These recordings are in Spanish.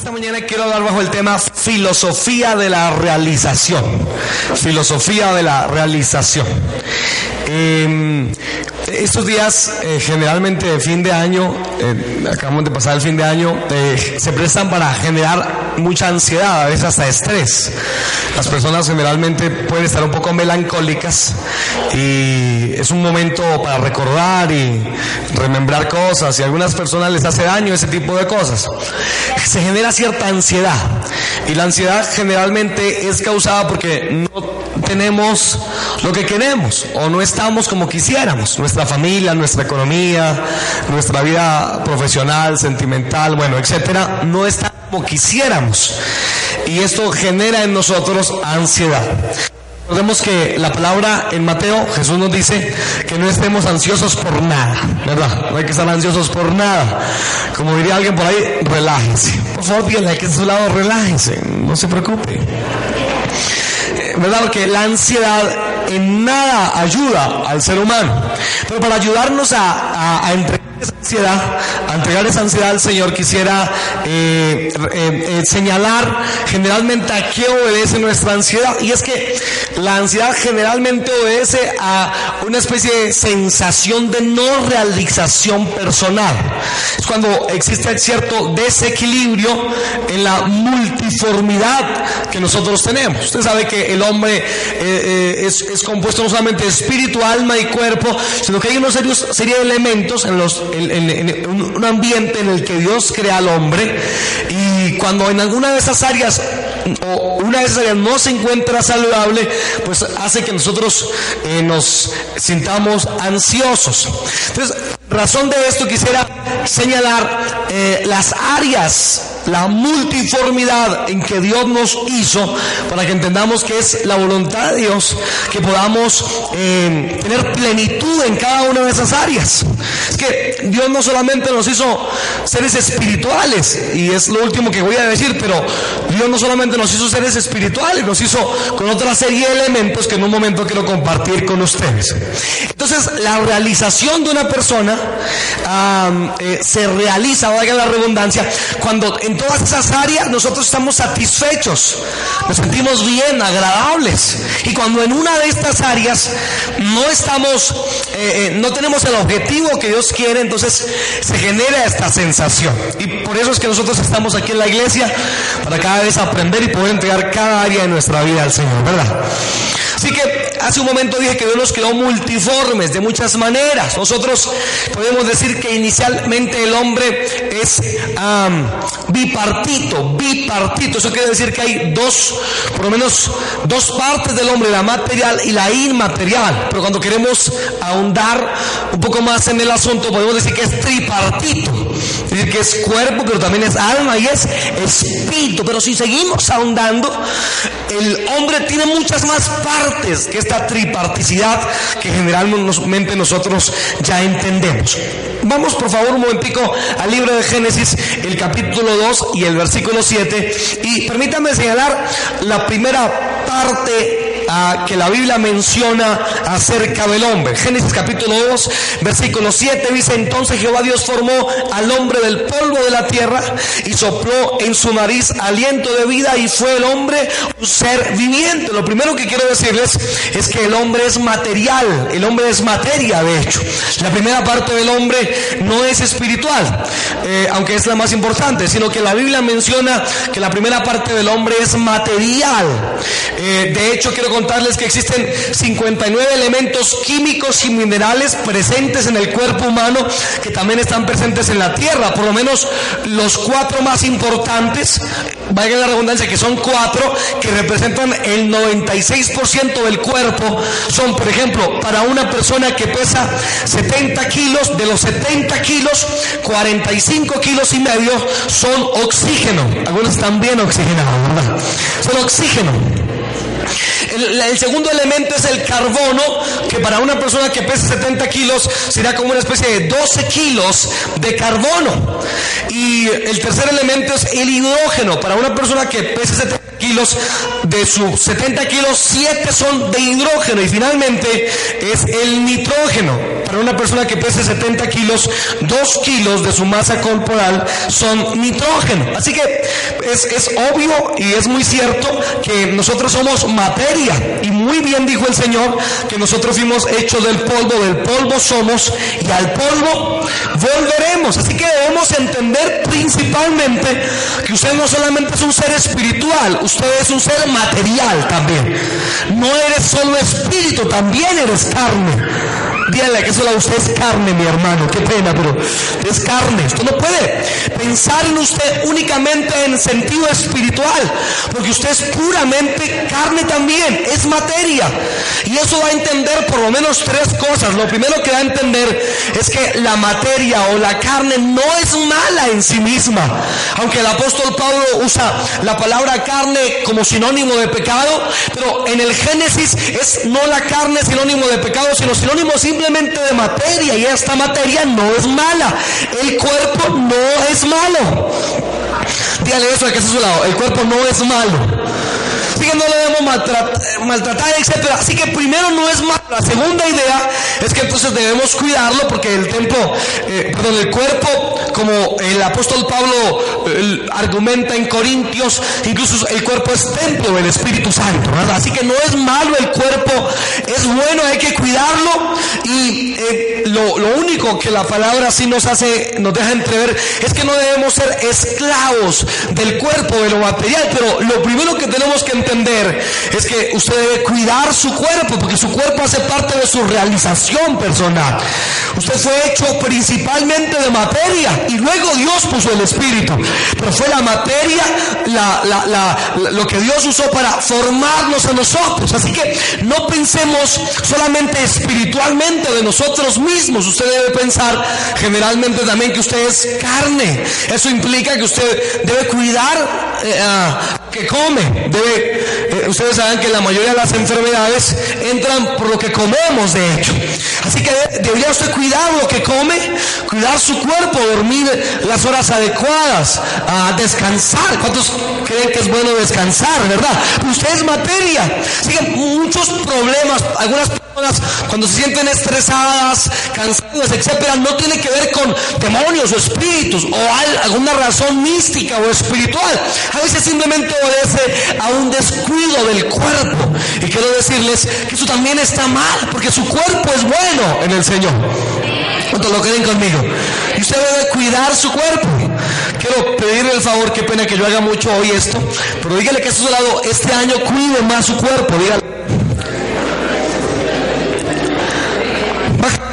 Esta mañana quiero hablar bajo el tema filosofía de la realización. Filosofía de la realización. Eh, estos días, eh, generalmente de fin de año, eh, acabamos de pasar el fin de año, eh, se prestan para generar mucha ansiedad, a veces hasta estrés. Las personas generalmente pueden estar un poco melancólicas y es un momento para recordar y remembrar cosas y a algunas personas les hace daño ese tipo de cosas. Se genera cierta ansiedad y la ansiedad generalmente es causada porque no tenemos lo que queremos o no estamos como quisiéramos. Nuestra familia, nuestra economía, nuestra vida profesional, sentimental, bueno, etcétera, no está como quisiéramos. Y esto genera en nosotros ansiedad. Recordemos que la palabra en Mateo, Jesús nos dice que no estemos ansiosos por nada, ¿verdad? No hay que estar ansiosos por nada. Como diría alguien por ahí, relájense. Por favor, díganle que a su lado, relájense, no se preocupe. ¿verdad? Porque la ansiedad en nada ayuda al ser humano. Pero para ayudarnos a, a, a ansiedad, entregar esa ansiedad al Señor, quisiera eh, eh, eh, señalar generalmente a qué obedece nuestra ansiedad. Y es que la ansiedad generalmente obedece a una especie de sensación de no realización personal. Es cuando existe cierto desequilibrio en la multiformidad que nosotros tenemos. Usted sabe que el hombre eh, eh, es, es, compuesto no solamente de espíritu, alma y cuerpo, sino que hay unos serios, serie de elementos en, los, un ambiente en el que Dios crea al hombre y cuando en alguna de esas áreas o una de esas áreas no se encuentra saludable, pues hace que nosotros eh, nos sintamos ansiosos. Entonces, razón de esto quisiera señalar eh, las áreas, la multiformidad en que Dios nos hizo para que entendamos que es la voluntad de Dios que podamos eh, tener plenitud en cada una de esas áreas. Es que Dios no solamente nos hizo seres espirituales, y es lo último que voy a decir, pero Dios no solamente nos hizo seres espirituales, nos hizo con otra serie de elementos que en un momento quiero compartir con ustedes. Entonces, la realización de una persona um, eh, se realiza, valga la redundancia, cuando en todas esas áreas nosotros estamos satisfechos, nos sentimos bien, agradables. Y cuando en una de estas áreas no estamos, eh, eh, no tenemos el objetivo que Dios quiere, entonces se genera esta sensación. Y por eso es que nosotros estamos aquí en la iglesia, para cada vez aprender y poder entregar cada área de nuestra vida al Señor, ¿verdad? Así que hace un momento dije que Dios nos creó multiformes de muchas maneras. Nosotros podemos decir que inicialmente el hombre es bipartito, bipartito. Eso quiere decir que hay dos, por lo menos dos partes del hombre, la material y la inmaterial. Pero cuando queremos ahondar un poco más en el asunto, podemos decir que es tripartito. Es decir, que es cuerpo, pero también es alma y es espíritu. Pero si seguimos ahondando, el hombre tiene muchas más partes que esta triparticidad que generalmente nosotros ya entendemos. Vamos por favor un momentico al libro de Génesis, el capítulo 2 y el versículo 7. Y permítanme señalar la primera parte que la Biblia menciona acerca del hombre. Génesis capítulo 2, versículo 7 dice, entonces Jehová Dios formó al hombre del polvo de la tierra y sopló en su nariz aliento de vida y fue el hombre un ser viviente. Lo primero que quiero decirles es que el hombre es material, el hombre es materia de hecho. La primera parte del hombre no es espiritual, eh, aunque es la más importante, sino que la Biblia menciona que la primera parte del hombre es material. Eh, de hecho, quiero contarles que existen 59 elementos químicos y minerales presentes en el cuerpo humano que también están presentes en la tierra. Por lo menos los cuatro más importantes, vaya la redundancia, que son cuatro que representan el 96% del cuerpo, son, por ejemplo, para una persona que pesa 70 kilos, de los 70 kilos, 45 kilos y medio son oxígeno. Algunos están bien oxigenados, ¿verdad? Son oxígeno. El, segundo elemento es el carbono, que para una persona que pesa 70 kilos será como una especie de 12 kilos de carbono. Y el tercer elemento es el hidrógeno. Para una persona que pesa 70 kilos, de sus 70 kilos, 7 son de hidrógeno. Y finalmente es el nitrógeno. Para una persona que pese 70 kilos, 2 kilos de su masa corporal son nitrógeno. Así que es, es obvio y es muy cierto que nosotros somos materia. Y muy bien dijo el Señor que nosotros fuimos hechos del polvo, del polvo somos y al polvo volveremos. Así que debemos entender principalmente que usted no solamente es un ser espiritual, usted es un ser material también. No eres solo espíritu, también eres carne. Dígale que solo usted es carne, mi hermano. Qué pena, pero es carne. Usted no puede pensar en usted únicamente en sentido espiritual, porque usted es puramente carne también, es materia. Y eso va a entender por lo menos tres cosas. Lo primero que va a entender es que la materia o la carne no es mala en sí misma. Aunque el apóstol Pablo usa la palabra carne como sinónimo de pecado, pero en el Génesis es no la carne sinónimo de pecado, sino sinónimo simplemente simplemente de materia y esta materia no es mala. El cuerpo no es malo. Dígale eso a que está a lado. El cuerpo no es malo. Así que no le debemos maltratar, etc. Así que primero no es malo. La segunda idea es que entonces debemos cuidarlo porque el templo, eh, perdón, el cuerpo, como el apóstol Pablo argumenta en Corintios, incluso el cuerpo es templo del Espíritu Santo, Así que no es malo el cuerpo, es bueno, hay que cuidarlo y eh, lo, lo, único que la palabra sí nos hace, nos deja entrever es que no debemos ser esclavos del cuerpo, de lo material, pero lo primero que tenemos que entender es que usted debe cuidar su cuerpo, porque su cuerpo hace parte de su realización personal. Usted fue hecho principalmente de materia y luego Dios puso el espíritu, pero fue la materia lo que Dios usó para formarnos a nosotros. Así que no pensemos solamente espiritualmente de nosotros mismos, usted debe pensar generalmente también que usted es carne. Eso implica que usted debe cuidar eh, que come, debe eh, ustedes saben que la mayoría de las enfermedades entran por lo que comemos, de hecho. Así que debería usted cuidar lo que come, cuidar su cuerpo, dormir las horas adecuadas, a descansar. ¿Cuántos creen que es bueno descansar, verdad? Usted es materia. Así que muchos problemas, algunas cuando se sienten estresadas, cansadas, etcétera, no tiene que ver con demonios o espíritus o alguna razón mística o espiritual. A veces simplemente obedece a un descuido del cuerpo. Y quiero decirles que eso también está mal, porque su cuerpo es bueno en el Señor. ¿Cuántos lo creen conmigo? Y usted debe cuidar su cuerpo. Quiero pedirle el favor, qué pena que yo haga mucho hoy esto, pero dígale que a su lado este año cuide más su cuerpo.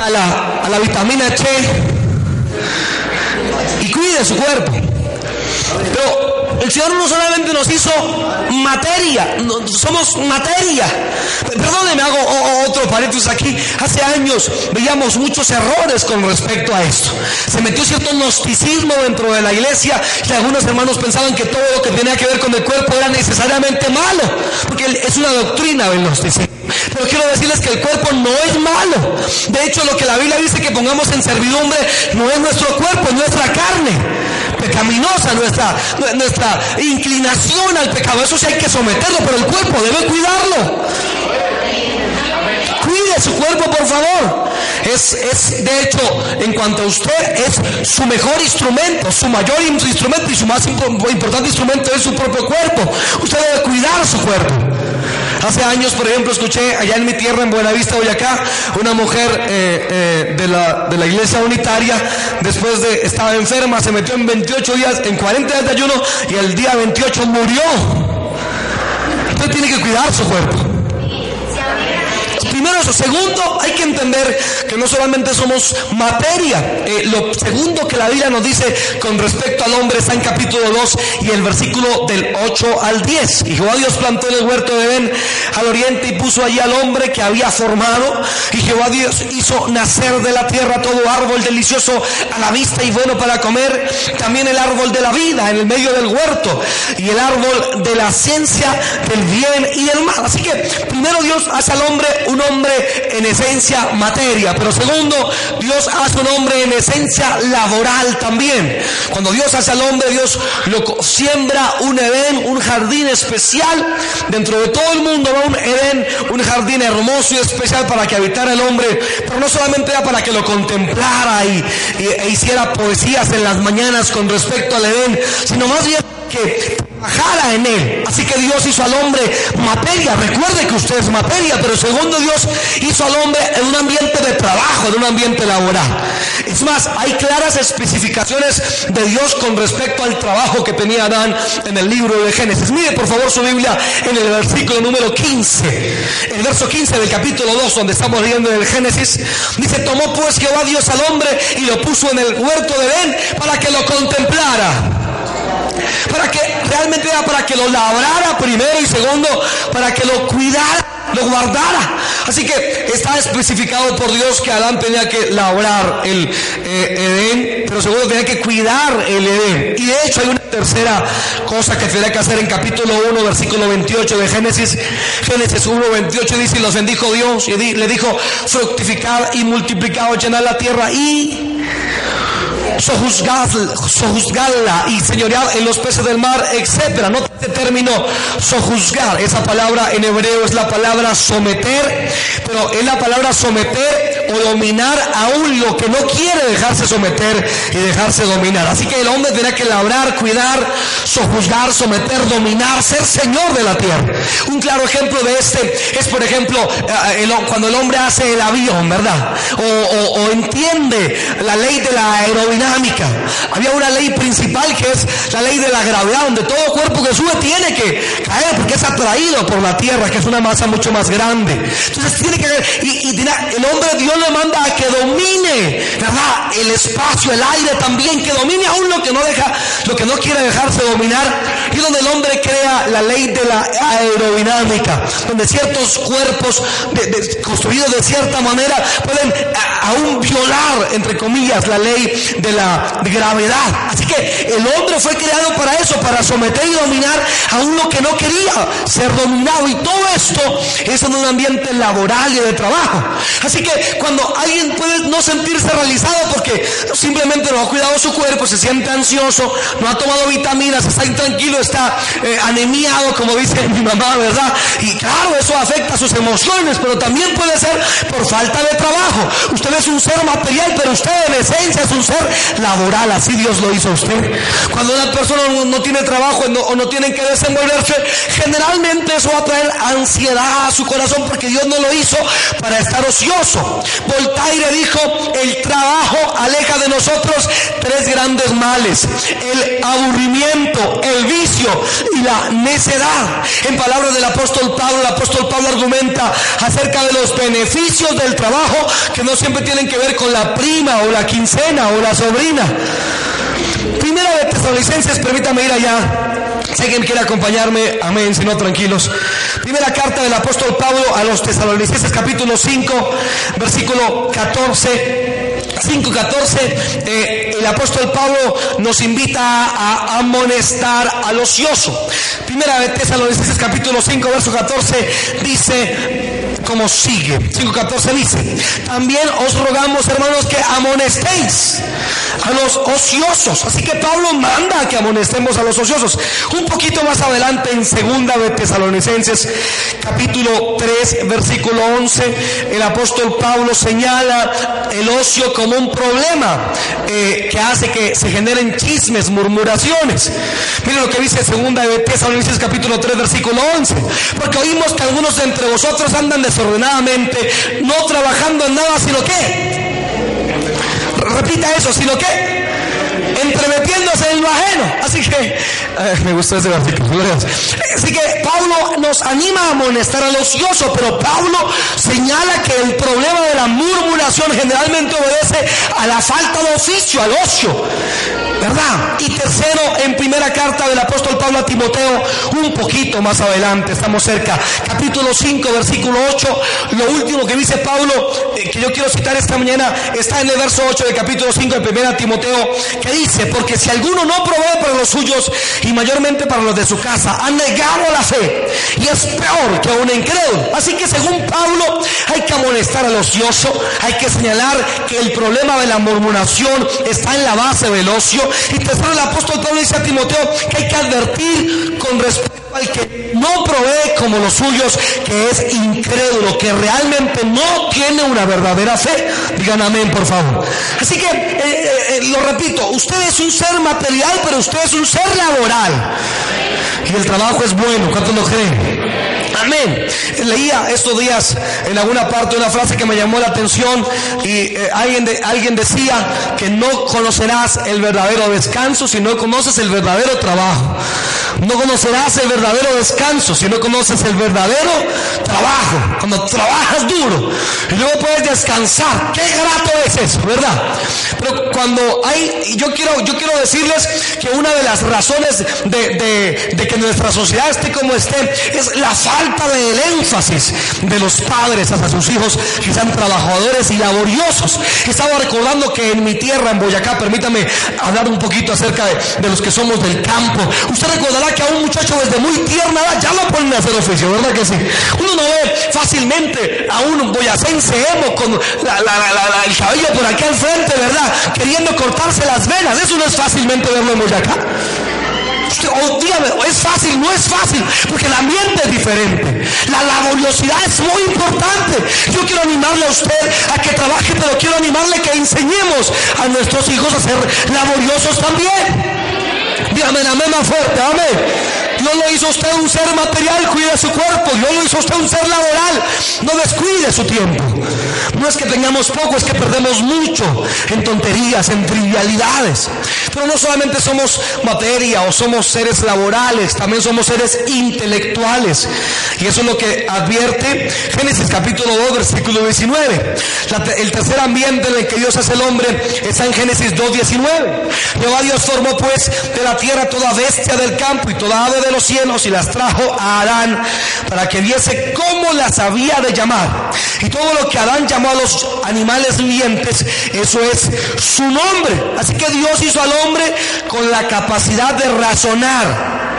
A la, a la vitamina C y cuide su cuerpo. Pero el Señor no solamente nos hizo materia, somos materia. Perdóneme, hago otro paréntesis aquí. Hace años veíamos muchos errores con respecto a esto. Se metió cierto gnosticismo dentro de la iglesia y algunos hermanos pensaban que todo lo que tenía que ver con el cuerpo era necesariamente malo, porque es una doctrina del gnosticismo. Pero quiero decirles que el cuerpo no es malo. De hecho, lo que la Biblia dice que pongamos en servidumbre no es nuestro cuerpo, es nuestra carne pecaminosa, nuestra, nuestra inclinación al pecado. Eso sí hay que someterlo, pero el cuerpo debe cuidarlo. Cuide su cuerpo, por favor. Es, es, de hecho, en cuanto a usted, es su mejor instrumento, su mayor instrumento y su más importante instrumento es su propio cuerpo. Usted debe cuidar su cuerpo. Hace años, por ejemplo, escuché allá en mi tierra, en Buenavista, Boyacá, una mujer eh, eh, de, la, de la iglesia unitaria, después de, estaba enferma, se metió en 28 días, en 40 días de ayuno, y el día 28 murió. Usted tiene que cuidar su cuerpo. Eso. Segundo, hay que entender que no solamente somos materia. Eh, lo segundo que la Biblia nos dice con respecto al hombre está en capítulo 2 y el versículo del 8 al 10. Y Jehová Dios plantó en el huerto de Ben al oriente y puso allí al hombre que había formado. Y Jehová Dios hizo nacer de la tierra todo árbol delicioso a la vista y bueno para comer. También el árbol de la vida en el medio del huerto. Y el árbol de la ciencia del bien y del mal. Así que primero Dios hace al hombre un hombre en esencia materia, pero segundo, Dios hace un hombre en esencia laboral también. Cuando Dios hace al hombre, Dios lo siembra un Edén, un jardín especial. Dentro de todo el mundo va un Edén, un jardín hermoso y especial para que habitara el hombre, pero no solamente era para que lo contemplara y, e hiciera poesías en las mañanas con respecto al Edén, sino más bien que trabajara en él. Así que Dios hizo al hombre materia. Recuerde que usted es materia, pero segundo Dios hizo al hombre en un ambiente de trabajo, en un ambiente laboral. Es más, hay claras especificaciones de Dios con respecto al trabajo que tenía Adán en el libro de Génesis. Mire por favor su Biblia en el versículo número 15. El verso 15 del capítulo 2, donde estamos leyendo en el Génesis, dice, tomó pues Jehová Dios al hombre y lo puso en el huerto de Edén para que lo contemplara para que realmente era para que lo labrara primero y segundo, para que lo cuidara, lo guardara. Así que está especificado por Dios que Adán tenía que labrar el eh, Edén, pero segundo tenía que cuidar el Edén. Y de hecho hay una tercera cosa que tenía que hacer en capítulo 1, versículo 28 de Génesis. Génesis 1, 28 dice, y los bendijo Dios y le dijo, fructificar y multiplicar, llenar la tierra y sojuzgarla y señorear en los peces del mar, etcétera. No te término sojuzgar. Esa palabra en hebreo es la palabra someter, pero es la palabra someter o dominar aún lo que no quiere dejarse someter y dejarse dominar. Así que el hombre tiene que labrar, cuidar, sojuzgar, someter, dominar, ser señor de la tierra. Un claro ejemplo de este es, por ejemplo, eh, cuando el hombre hace el avión, ¿verdad? O, o entiende la ley de la aerodinámica. Había una ley principal que es la ley de la gravedad, donde todo cuerpo que sube tiene que caer porque es atraído por la tierra, que es una masa mucho más grande. Entonces tiene que caer. Y, el hombre Dios le manda a que domine, ¿verdad? El espacio, el aire también, que domine aún lo que no deja, lo que no quiere dejarse dominar. Y donde el hombre crea la ley de la aerodinámica, donde ciertos cuerpos construidos de cierta manera pueden aún violar, entre comillas, la ley de la gravedad. Así que el hombre fue creado para eso, para someter y dominar a uno que no quería ser dominado. Y todo esto es en un ambiente laboral y de trabajo. Así que cuando alguien puede no sentirse realizado porque simplemente no ha cuidado su cuerpo, se siente ansioso, no ha tomado vitaminas, está intranquilo, está eh, anemiado, como dice mi mamá, ¿verdad? Y claro, eso afecta sus emociones, pero también puede ser por falta de trabajo. Usted es un ser material, pero usted en esencia es un ser laboral, así Dios lo hizo a usted. Cuando una persona no, tiene trabajo o no tiene que desenvolverse, generalmente eso va a traer ansiedad a su corazón porque Dios no lo hizo para estar ocioso. Voltaire dijo, el trabajo aleja de nosotros tres grandes males, el aburrimiento, el vicio y la necedad. En palabras del apóstol Pablo, el apóstol Pablo argumenta acerca de los beneficios del trabajo que no siempre tienen que ver con la prima o la quincena o la sobrina. Primera de Tesalonicenses, permítame ir allá. Si alguien quiere acompañarme, amén, si no, tranquilos. Primera carta del apóstol Pablo a los tesalonicenses, capítulo 5, versículo 14. 5.14, eh, el apóstol Pablo nos invita a amonestar al ocioso. Primera de Tesalonicenses capítulo 5, verso 14, dice, como sigue. 5.14 dice, también os rogamos hermanos que amonestéis a los ociosos. Así que Pablo manda que amonestemos a los ociosos. Un poquito más adelante en segunda de Tesalonicenses capítulo 3 versículo 11, el apóstol Pablo señala el ocio como un problema eh, que hace que se generen chismes, murmuraciones. Miren lo que dice segunda de Tesalonicenses capítulo 3 versículo 11, porque oímos que algunos de entre vosotros andan de desordenadamente, no trabajando en nada, sino que, repita eso, sino que, entremetiéndose en lo ajeno. Así que, eh, me gustó ese versículo. Así que Pablo nos anima a amonestar al ocioso, pero Pablo señala que el problema de la murmuración generalmente obedece a la falta de oficio, al ocio. ¿Verdad? Y tercero, en primera carta del apóstol Pablo a Timoteo, un poquito más adelante, estamos cerca, capítulo 5, versículo 8, lo último que dice Pablo eh, que yo quiero citar esta mañana está en el verso 8 del capítulo 5 de 1 Timoteo, que dice, porque si alguno no provee para los suyos y mayormente para los de su casa, ha negado la fe y es peor que un incrédulo. Así que según Pablo, hay que amonestar al ocioso, hay que señalar que el problema de la murmuración está en la base del ocio. Y tercero, el apóstol Pablo dice a Timoteo que hay que advertir con respecto al que no provee como los suyos, que es incrédulo, que realmente no tiene una verdadera fe. Digan amén, por favor. Así que, eh, eh, eh, lo repito, usted es un ser material, pero usted es un ser laboral. Y el trabajo es bueno, ¿cuántos lo creen? Amén. Leía estos días en alguna parte una frase que me llamó la atención y alguien, de, alguien decía que no conocerás el verdadero descanso si no conoces el verdadero trabajo. No conocerás el verdadero descanso si no conoces el verdadero trabajo. Cuando trabajas duro y luego puedes descansar. Qué grato es eso, ¿verdad? Pero cuando hay, yo quiero, yo quiero decirles que una de las razones de, de que nuestra sociedad esté como esté es la falta del énfasis de los padres hacia sus hijos que sean trabajadores y laboriosos. Estaba recordando que en mi tierra, en Boyacá, permítame hablar un poquito acerca de, de los que somos del campo. Usted recordará que a un muchacho desde muy tierna edad ya lo ponen a hacer oficio, ¿verdad que sí? Uno no ve fácilmente a un boyacense emo con el cabello por aquí al frente, ¿verdad? Queriendo cortarse las venas. Eso no es fácilmente verlo en Boyacá. Oh, dígame, es fácil, no es fácil, porque el ambiente es diferente. La laboriosidad es muy importante. Yo quiero animarle a usted a que trabaje, pero quiero animarle que enseñemos a nuestros hijos a ser laboriosos también. Dígame amén más fuerte, amén. Dios lo hizo usted un ser material, cuide su cuerpo. Dios lo hizo usted un ser laboral, no descuide su tiempo. No es que tengamos poco, es que perdemos mucho en tonterías, en trivialidades. Pero no solamente somos materia o somos seres laborales, también somos seres intelectuales. Y eso es lo que advierte Génesis capítulo 2, versículo 19. el tercer ambiente en el que Dios hace el hombre está en Génesis 2, 19. Jehová Dios formó pues de la tierra toda bestia del campo y toda ave de los cielos y las trajo a Adán para que viese cómo las había de llamar. Y todo lo que Adán llamó a los animales vivientes, eso es su nombre. Así que Dios hizo al hombre con la capacidad de razonar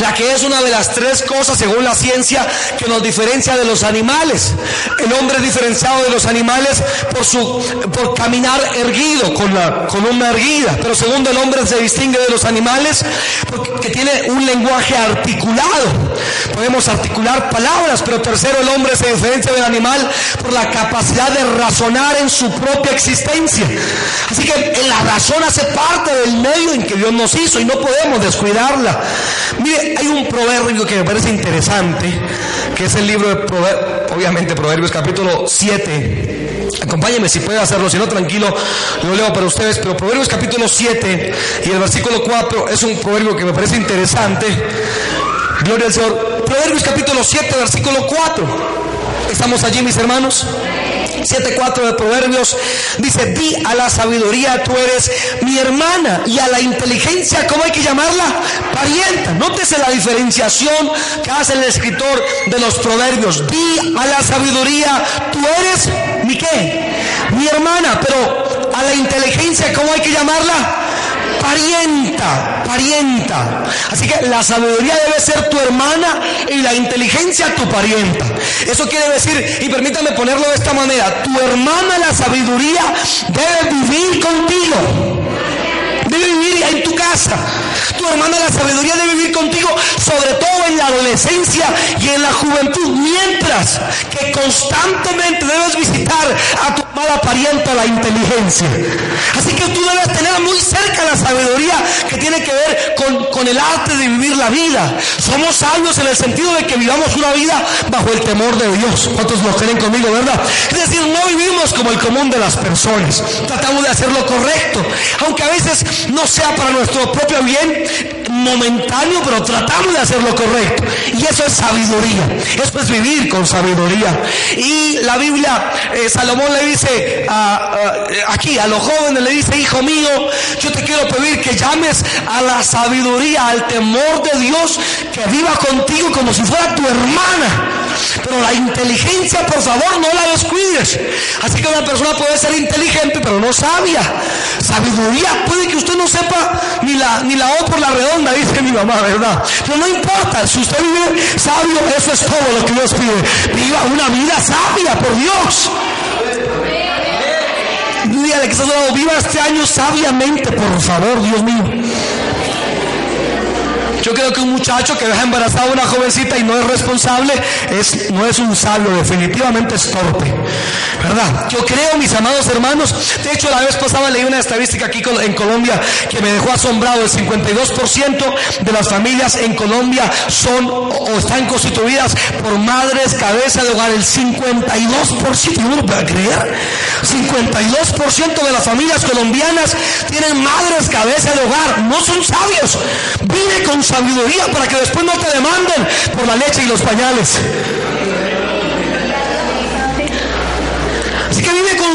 la que es una de las tres cosas, según la ciencia, que nos diferencia de los animales. El hombre es diferenciado de los animales por su por caminar erguido, con la columna erguida. Pero segundo, el hombre se distingue de los animales porque tiene un lenguaje articulado. Podemos articular palabras, pero tercero, el hombre se diferencia del animal por la capacidad de razonar en su propia existencia. Así que la razón hace parte del medio en que Dios nos hizo y no podemos descuidarla. Mire, hay un proverbio que me parece interesante, que es el libro de Proverbios, obviamente Proverbios capítulo 7. Acompáñenme si puede hacerlo, si no tranquilo, lo leo para ustedes, pero Proverbios capítulo 7 y el versículo 4 es un proverbio que me parece interesante. Gloria al Señor. Proverbios capítulo 7, versículo 4. ¿Estamos allí, mis hermanos? 7.4 de Proverbios dice, di a la sabiduría, tú eres mi hermana, y a la inteligencia, ¿cómo hay que llamarla? Parienta. Nótese la diferenciación que hace el escritor de los Proverbios. Di a la sabiduría, tú eres mi qué? Mi hermana, pero a la inteligencia, ¿cómo hay que llamarla? Parienta, parienta. Así que la sabiduría debe ser tu hermana y la inteligencia tu parienta. Eso quiere decir, y permítame ponerlo de esta manera, tu hermana la sabiduría debe vivir contigo. Debe vivir en tu casa. Tu hermana la sabiduría debe vivir contigo, sobre todo en la adolescencia y en la juventud, mientras que constantemente debes visitar a parienta la inteligencia. Así que tú debes tener muy cerca la sabiduría que tiene que ver con, con el arte de vivir la vida. Somos sabios en el sentido de que vivamos una vida bajo el temor de Dios. ¿Cuántos lo creen conmigo, verdad? Es decir, no vivimos como el común de las personas. Tratamos de hacer lo correcto, aunque a veces no sea para nuestro propio bien momentáneo, pero tratamos de hacer lo correcto. Y eso es sabiduría. Eso es vivir con sabiduría. Y la Biblia, eh, Salomón le dice aquí a los jóvenes, le dice, hijo mío, yo te quiero pedir que llames a la sabiduría, al temor de Dios, que viva contigo como si fuera tu hermana Pero la inteligencia, por favor, no la descuides. Así que una persona puede ser inteligente, pero no sabia. Sabiduría, puede que usted no sepa ni la, ni la O por la redonda, dice mi mamá, ¿verdad? Pero no importa, si usted vive sabio, eso es todo lo que Dios pide. Viva una vida sabia, por Dios. Dígale que está lado, viva este año sabiamente, por favor, Dios mío. Yo creo que un muchacho que deja embarazada a una jovencita y no es responsable, es, no es un sabio, definitivamente es torpe. ¿Verdad? Yo creo, mis amados hermanos, de hecho la vez pasada leí una estadística aquí en Colombia que me dejó asombrado. El 52% de las familias en Colombia son o están constituidas por madres cabeza de hogar. El 52%, no lo puedo creer. 52% de las familias colombianas tienen madres cabeza de hogar. No son sabios. Vive con sabiduría para que después no te demanden por la leche y los pañales.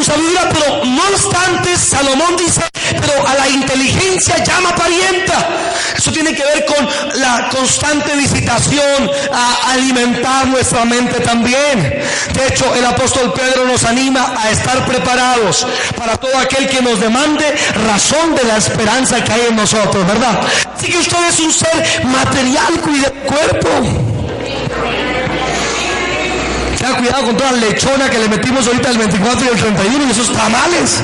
Sabiduría, pero no obstante, Salomón dice, pero a la inteligencia llama parienta. Eso tiene que ver con la constante visitación, a alimentar nuestra mente también. De hecho, el apóstol Pedro nos anima a estar preparados para todo aquel que nos demande razón de la esperanza que hay en nosotros, ¿verdad? Así que usted es un ser material, cuide el cuerpo. Cuidado con toda la lechona que le metimos ahorita el 24 y el 31 y esos tamales.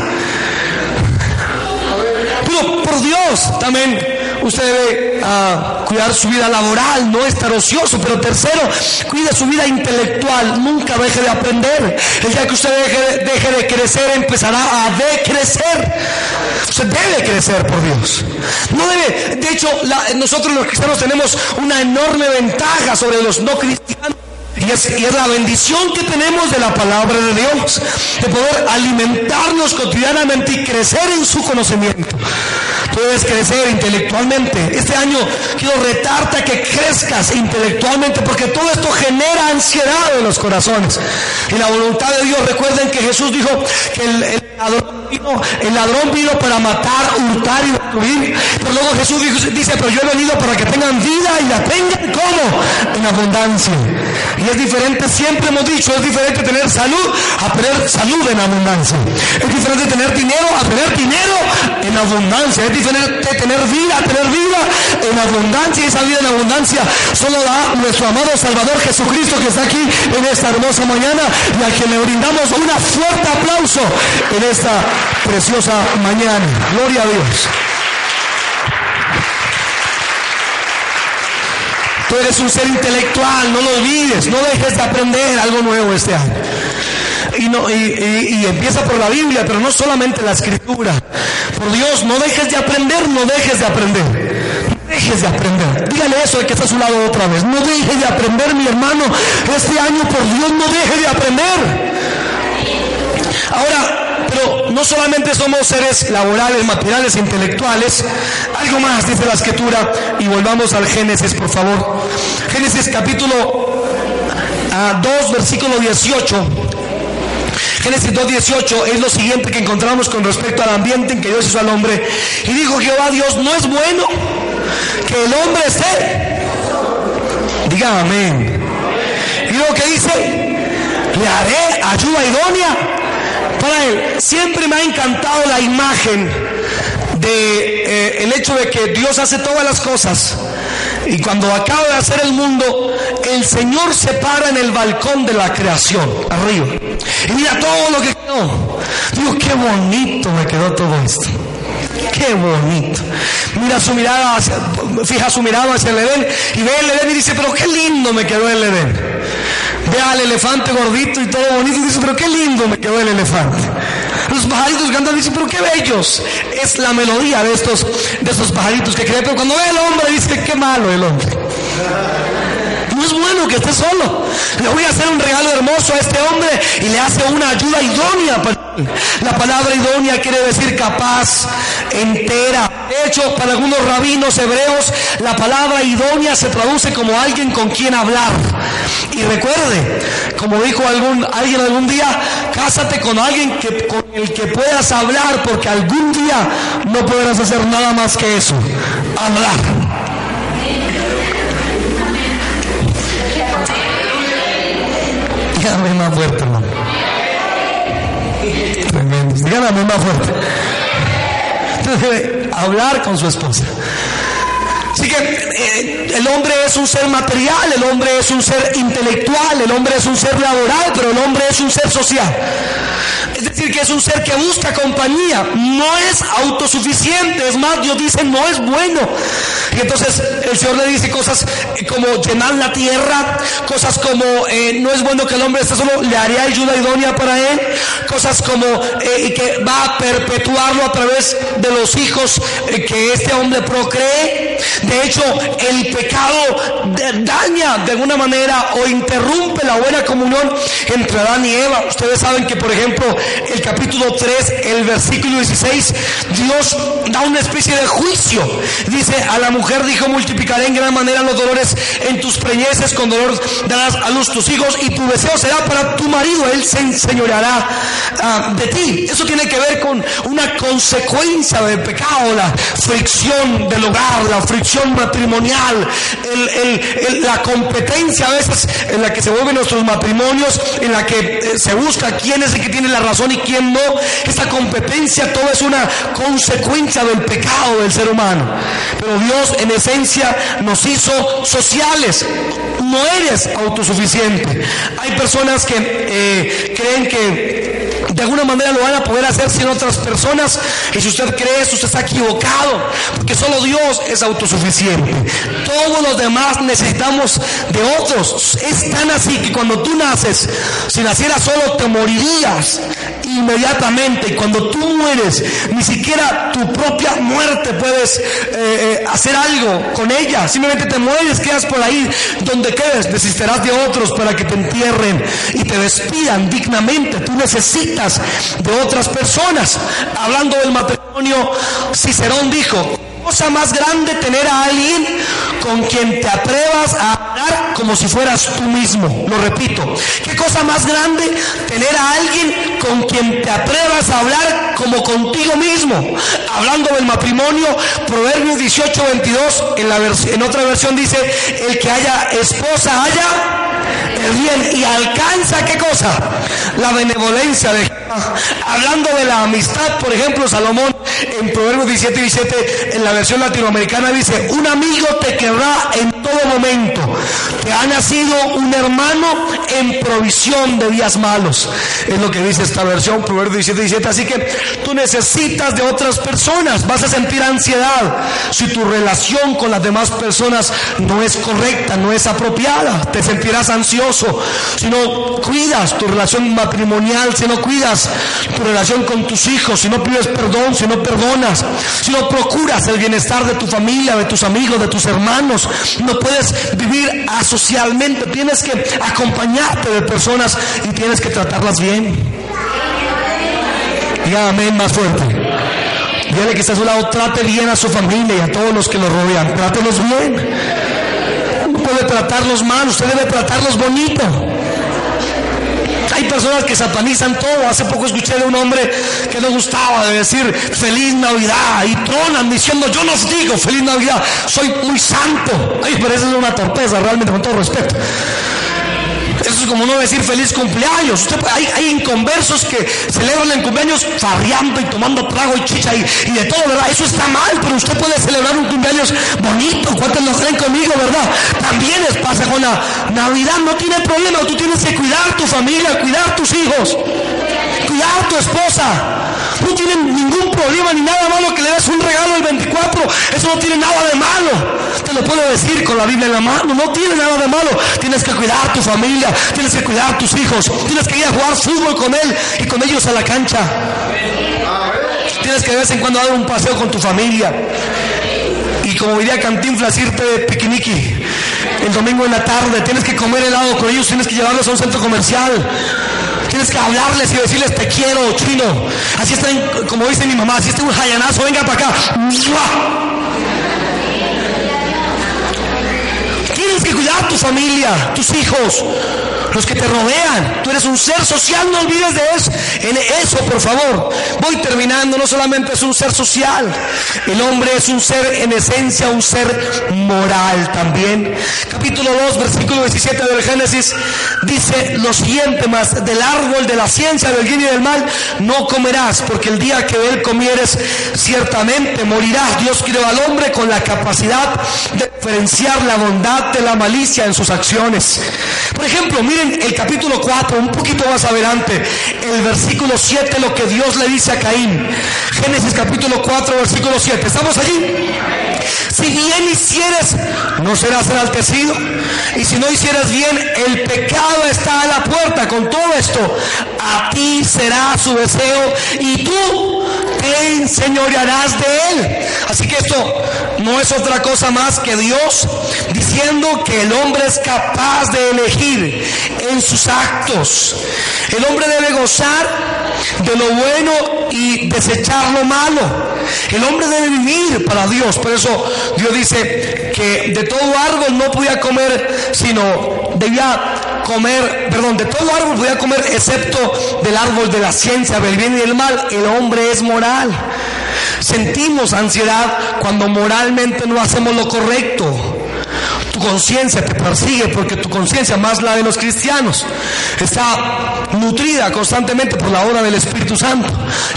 Pero por Dios también usted debe ah, cuidar su vida laboral, no estar ocioso. Pero tercero, cuide su vida intelectual, nunca deje de aprender. El día que usted deje de crecer, empezará a decrecer. Usted debe crecer por Dios. No debe, de hecho, nosotros los cristianos tenemos una enorme ventaja sobre los no cristianos y es, la bendición que tenemos de la palabra de Dios, de poder alimentarnos cotidianamente y crecer en su conocimiento. Puedes crecer intelectualmente. Este año quiero retarte a que crezcas intelectualmente porque todo esto genera ansiedad en los corazones. Y la voluntad de Dios, recuerden que Jesús dijo que el, ladrón, vino, el ladrón vino para matar, hurtar y destruir. Pero luego Jesús dice, pero yo he venido para que tengan vida y la tengan como en abundancia. Y es diferente, siempre hemos dicho, es diferente tener salud a tener salud en abundancia. Es diferente tener dinero a tener dinero en abundancia. Es diferente tener vida a tener vida en abundancia. Y esa vida en abundancia solo da nuestro amado Salvador Jesucristo que está aquí en esta hermosa mañana y al que le brindamos un fuerte aplauso en esta preciosa mañana. Gloria a Dios. Tú eres un ser intelectual, no lo olvides, no dejes de aprender algo nuevo este año. Y, empieza por la Biblia, pero no solamente la escritura. Por Dios, no dejes de aprender, no dejes de aprender. No dejes de aprender. Dígale eso al que está a su lado otra vez. No dejes de aprender, mi hermano. Este año, por Dios, no deje de aprender. Ahora, no solamente somos seres laborales, materiales, intelectuales, algo más dice la escritura y volvamos al Génesis, por favor. Génesis capítulo 2, ah, versículo 18. Génesis 2.18 es lo siguiente que encontramos con respecto al ambiente en que Dios hizo al hombre. Y dijo Jehová Dios, no es bueno que el hombre esté. Diga amén. Y lo que dice, le haré ayuda idónea Siempre me ha encantado la imagen de eh, el hecho de que Dios hace todas las cosas y cuando acaba de hacer el mundo, el Señor se para en el balcón de la creación, arriba. Y mira todo lo que quedó. Dios, qué bonito me quedó todo esto. Qué bonito. Mira su mirada, fija su mirada hacia el Edén y ve el Edén y dice, pero qué lindo me quedó el Edén. Ve al elefante gordito y todo bonito y dice, pero qué lindo me quedó el elefante. Los pajaritos cantan y dicen, pero qué bellos. Es la melodía de estos, de estos pajaritos que creen, pero cuando ve el hombre dice, qué malo el hombre. Es bueno que esté solo. Le voy a hacer un regalo hermoso a este hombre y le hace una ayuda idónea. La palabra idónea quiere decir capaz, entera. De hecho, para algunos rabinos hebreos, la palabra idónea se traduce como alguien con quien hablar. Y recuerde, como dijo algún, alguien algún día, cásate con alguien que, con el que puedas hablar, porque algún día no podrás hacer nada más que eso, hablar. Dígame más fuerte, hermano. Dígame más fuerte. Debe hablar con su esposa. Así que eh, el hombre es un ser material, el hombre es un ser intelectual, el hombre es un ser laboral, pero el hombre es un ser social. Es decir, que es un ser que busca compañía, no es autosuficiente, es más, Dios dice, no es bueno. Y entonces el Señor le dice cosas como llenar la tierra, cosas como eh, no es bueno que el hombre esté solo, le haría ayuda idónea para él, cosas como eh, que va a perpetuarlo a través de los hijos eh, que este hombre procree. De hecho, el pecado daña de alguna manera o interrumpe la buena comunión entre Adán y Eva. Ustedes saben que, por ejemplo, el capítulo 3, el versículo 16, Dios da una especie de juicio. Dice, a la mujer dijo, multiplicaré en gran manera los dolores en tus preñeces, con dolor darás a luz tus hijos y tu deseo será para tu marido, él se enseñoreará ah, de ti. Eso tiene que ver con una consecuencia del pecado, la fricción del hogar, la fricción matrimonial, la competencia a veces en la que se vuelven nuestros matrimonios, en la que eh, se busca quién es el que tiene la razón y quién no. Esta competencia todo es una consecuencia del pecado del ser humano. Pero Dios en esencia nos hizo sociales. No eres autosuficiente. Hay personas que eh, creen que de alguna manera lo van a poder hacer sin otras personas. Y si usted cree eso, usted está equivocado, porque solo Dios es autosuficiente. Todos los demás necesitamos de otros. Es tan así que cuando tú naces, si nacieras solo te morirías inmediatamente. Y cuando tú mueres, ni siquiera tu propia muerte puedes eh, eh, hacer algo con ella. Simplemente te mueres, quedas por ahí donde quedes. Necesitarás de otros para que te entierren y te despidan dignamente. Tú necesitas de otras personas. Hablando del matrimonio, Cicerón dijo, cosa más grande tener a alguien con quien te atrevas a hablar como si fueras tú mismo. Lo repito, qué cosa más grande tener a alguien con quien te atrevas a hablar como contigo mismo. Hablando del matrimonio, Proverbios 18, 22, en, la en otra versión dice, el que haya esposa haya el bien y alcanza qué cosa? La benevolencia de Hablando de la amistad, por ejemplo, Salomón en Proverbios 17, 17, en la versión latinoamericana dice, un amigo te querrá en todo momento. Te ha nacido un hermano en provisión de días malos. Es lo que dice esta versión, Proverbios 17, 17. Así que tú necesitas de otras personas. Vas a sentir ansiedad si tu relación con las demás personas no es correcta, no es apropiada. Te sentirás ansioso si no cuidas tu relación matrimonial, si no cuidas tu relación con tus hijos, si no pides perdón, si no perdonas, si no procuras el bienestar de tu familia, de tus amigos, de tus hermanos, no puedes vivir asocialmente, tienes que de personas y tienes que tratarlas bien. Diga amén más fuerte. Dígale que está a su lado, trate bien a su familia y a todos los que lo rodean, trátelos bien. No puede tratarlos mal, usted debe tratarlos bonito. Hay personas que satanizan todo. Hace poco escuché de un hombre que no gustaba de decir feliz Navidad y tronan diciendo yo no digo feliz Navidad, soy muy santo. Ay, pero eso es una torpeza realmente con todo respeto. Eso es como no decir feliz cumpleaños. hay, inconversos que celebran el cumpleaños farreando y tomando trago y chicha y, de todo, ¿verdad? Eso está mal, pero usted puede celebrar un cumpleaños bonito. ¿Cuántos lo creen conmigo, verdad? También les pasa con la Navidad, no tiene problema. Tú tienes que cuidar tu familia, cuidar tus hijos, cuidar tu esposa. No tiene ningún problema ni nada malo que le des un regalo el 24. Eso no tiene nada de malo. Te lo puedo decir con la Biblia en la mano. No tiene nada de malo. Tienes que cuidar tu familia. Tienes que cuidar tus hijos. Tienes que ir a jugar fútbol con él y con ellos a la cancha. Tienes que de vez en cuando dar un paseo con tu familia. Y como diría Cantinflas, irte de piquiniqui el domingo en la tarde. Tienes que comer helado con ellos. Tienes que llevarlos a un centro comercial. Tienes que hablarles y decirles te quiero, chino. Así está, como dice mi mamá, así está un jayanazo, venga para acá. Tienes cuidar tu familia, tus hijos. Los que te rodean. Tú eres un ser social, no olvides de eso. En eso, por favor. Voy terminando, no solamente es un ser social. El hombre es un ser en esencia, un ser moral también. Capítulo 2, versículo 17 del Génesis dice lo siguiente más, del árbol de la ciencia del bien y del mal no comerás, porque el día que él comieres ciertamente morirás. Dios creó al hombre con la capacidad de diferenciar la bondad de la malicia en sus acciones. Por ejemplo, miren el capítulo 4, un poquito más adelante, el versículo 7, lo que Dios le dice a Caín. Génesis capítulo 4, versículo 7. ¿Estamos allí? Si bien hicieres, no serás enaltecido. Y si no hicieras bien, el pecado está a la puerta. Con todo esto, a ti será su deseo y tú te enseñorearás de él. Así que esto no es otra cosa más que Dios diciendo que el hombre es capaz de elegir en sus actos. El hombre debe gozar de lo bueno y desechar lo malo. El hombre debe vivir para Dios. Por eso Dios dice que de todo árbol no podía comer, sino debía comer, perdón, de todo árbol podía comer excepto del árbol de la ciencia, del bien y del mal. El hombre es moral. Sentimos ansiedad cuando moralmente no hacemos lo correcto. Tu conciencia te persigue porque tu conciencia, más la de los cristianos, está nutrida constantemente por la obra del Espíritu Santo.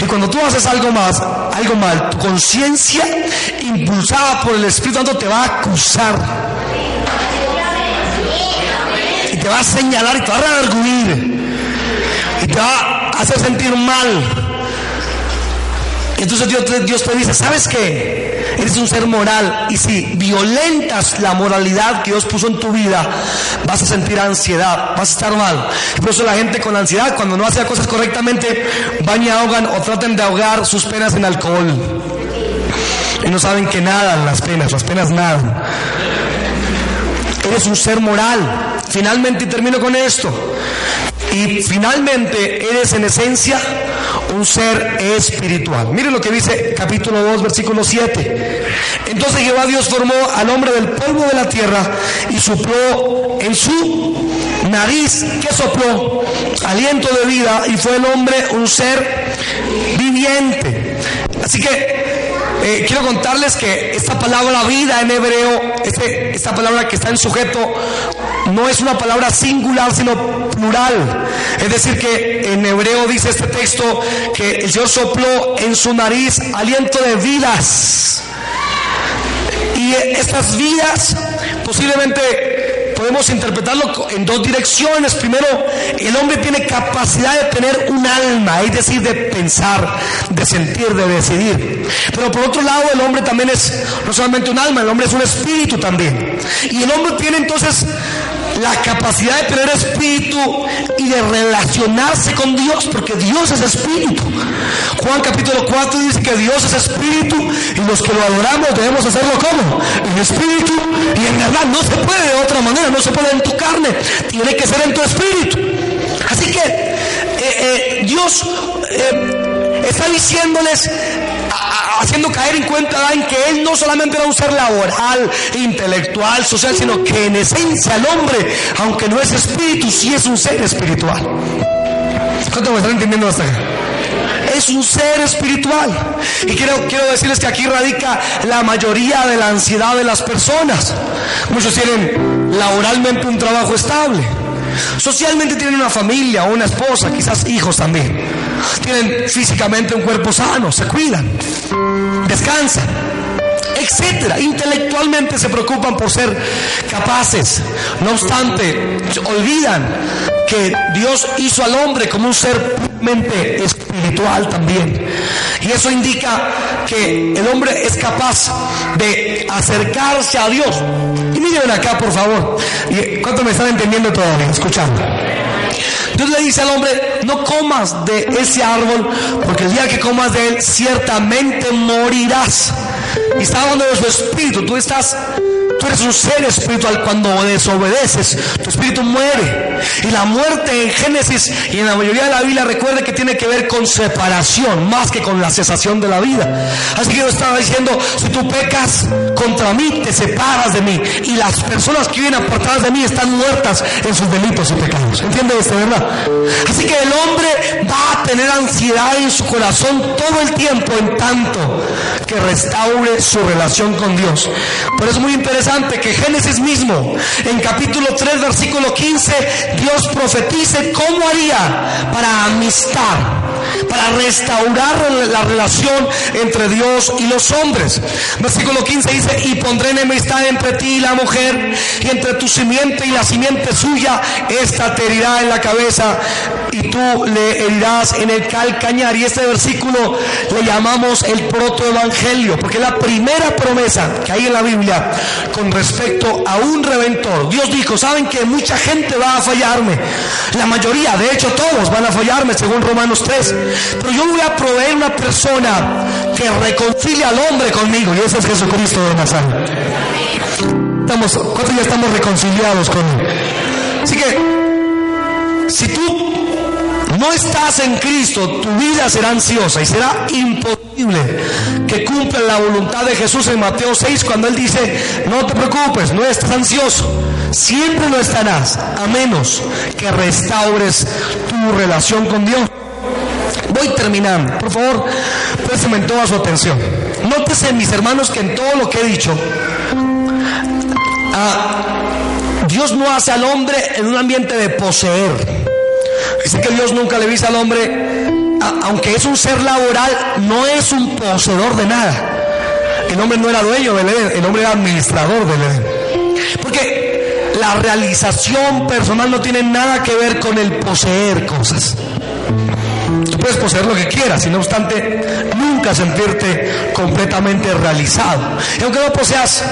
Y cuando tú haces algo más, algo mal, tu conciencia, impulsada por el Espíritu Santo, te va a acusar. Y te va a señalar y te va a redarguir. Y te va a hacer sentir mal. Entonces Dios, te dice, ¿sabes qué? Eres un ser moral y si violentas la moralidad que Dios puso en tu vida, vas a sentir ansiedad, vas a estar mal. Por eso la gente con ansiedad, cuando no hace las cosas correctamente, van y ahogan o tratan de ahogar sus penas en alcohol. No saben que nadan las penas, las penas nadan. Eres un ser moral. Finalmente, y termino con esto. Y finalmente eres en esencia un ser espiritual. Mire lo que dice capítulo 2, versículo 7. Entonces Jehová Dios formó al hombre del polvo de la tierra y sopló en su nariz, que sopló? Aliento de vida y fue el hombre un ser viviente. Así que eh, quiero contarles que esta palabra vida en hebreo, este, esta palabra que está en sujeto, no es una palabra singular, sino plural. Es decir, que en hebreo dice este texto que el Señor sopló en su nariz aliento de vidas. Y estas vidas posiblemente podemos interpretarlo en dos direcciones. Primero, el hombre tiene capacidad de tener un alma, es decir, de pensar, de sentir, de decidir. Pero por otro lado, el hombre también es no solamente un alma, el hombre es un espíritu también. Y el hombre tiene entonces la capacidad de tener espíritu y de relacionarse con Dios, porque Dios es espíritu. Juan capítulo 4 dice que Dios es espíritu y los que lo adoramos debemos hacerlo como? En espíritu y en verdad. No se puede de otra manera, no se puede en tu carne, tiene que ser en tu espíritu. Así que eh, eh, Dios eh, está diciéndoles haciendo caer en cuenta en que él no solamente era un ser laboral, intelectual, social, sino que en esencia el hombre, aunque no es espíritu, sí es un ser espiritual. ¿Cuánto me están entendiendo hasta acá? Es un ser espiritual. Y quiero, quiero decirles que aquí radica la mayoría de la ansiedad de las personas. Muchos tienen laboralmente un trabajo estable. Socialmente tienen una familia, una esposa, quizás hijos también. Tienen físicamente un cuerpo sano, se cuidan, descansan, etcétera. Intelectualmente se preocupan por ser capaces. No obstante, olvidan que Dios hizo al hombre como un ser puramente espiritual también. Y eso indica que el hombre es capaz de acercarse a Dios. Miren acá, por favor. ¿Cuánto me están entendiendo todavía? Escuchando. Dios le dice al hombre, no comas de ese árbol, porque el día que comas de él, ciertamente morirás. Y está hablando de su espíritu. Tú estás Tú eres un ser espiritual. Cuando desobedeces, tu espíritu muere. Y la muerte en Génesis y en la mayoría de la Biblia recuerde que tiene que ver con separación más que con la cesación de la vida. Así que yo estaba diciendo, si tú pecas contra mí, te separas de mí. Y las personas que vienen apartadas de mí están muertas en sus delitos y pecados. ¿Entiende esto, verdad? Así que el hombre va a tener ansiedad en su corazón todo el tiempo en tanto que restaure su relación con Dios. Pero es muy interesante que Génesis mismo, en capítulo 3, versículo 15, Dios profetice cómo haría para amistad para restaurar la relación entre Dios y los hombres. Versículo 15 dice, y pondré enemistad entre ti y la mujer, y entre tu simiente y la simiente suya, esta te herirá en la cabeza y tú le herirás en el calcañar. Y este versículo le llamamos el protoevangelio, porque es la primera promesa que hay en la Biblia con respecto a un reventor. Dios dijo, saben que mucha gente va a fallarme, la mayoría, de hecho todos van a fallarme, según Romanos 3. Pero yo voy a proveer una persona que reconcilie al hombre conmigo, y ese es Jesucristo de Nazaret. Estamos, ¿Cuántos ya estamos reconciliados con él? Así que, si tú no estás en Cristo, tu vida será ansiosa y será imposible que cumpla la voluntad de Jesús en Mateo 6 cuando Él dice, no te preocupes, no estés ansioso, siempre lo estarás, a menos que restaures tu relación con Dios. Voy terminando. Por favor, préstame toda su atención. Nótese, mis hermanos, que en todo lo que he dicho, ah, Dios no hace al hombre en un ambiente de poseer. Dice que Dios nunca le dice al hombre, aunque es un ser laboral, no es un poseedor de nada. El hombre no era dueño del Edén, el hombre era administrador del Edén. Porque la realización personal no tiene nada que ver con el poseer cosas. Puedes poseer lo que quieras, y no obstante, nunca sentirte completamente realizado. Y aunque no poseas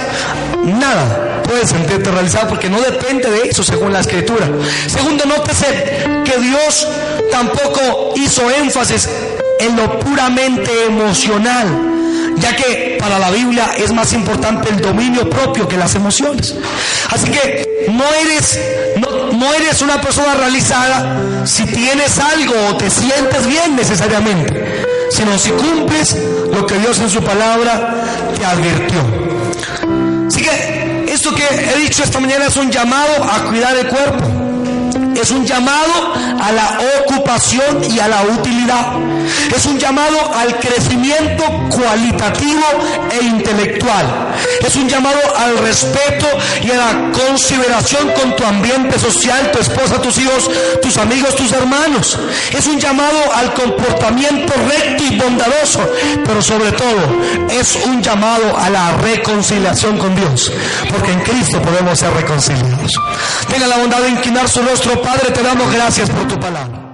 nada, puedes sentirte realizado porque no depende de eso según la escritura. Segundo, nótese que Dios tampoco hizo énfasis en lo puramente emocional ya que para la Biblia es más importante el dominio propio que las emociones. Así que no eres, no, eres una persona realizada si tienes algo o te sientes bien necesariamente, sino si cumples lo que Dios en su palabra te advirtió. Así que esto que he dicho esta mañana es un llamado a cuidar el cuerpo es un llamado a la ocupación y a la utilidad. Es un llamado al crecimiento cualitativo e intelectual. Es un llamado al respeto y a la consideración con tu ambiente social, tu esposa, tus hijos, tus amigos, tus hermanos. Es un llamado al comportamiento recto y bondadoso, pero sobre todo es un llamado a la reconciliación con Dios, porque en Cristo podemos ser reconciliados. Tenga la bondad de inclinar su rostro Padre, te damos gracias por tu palabra.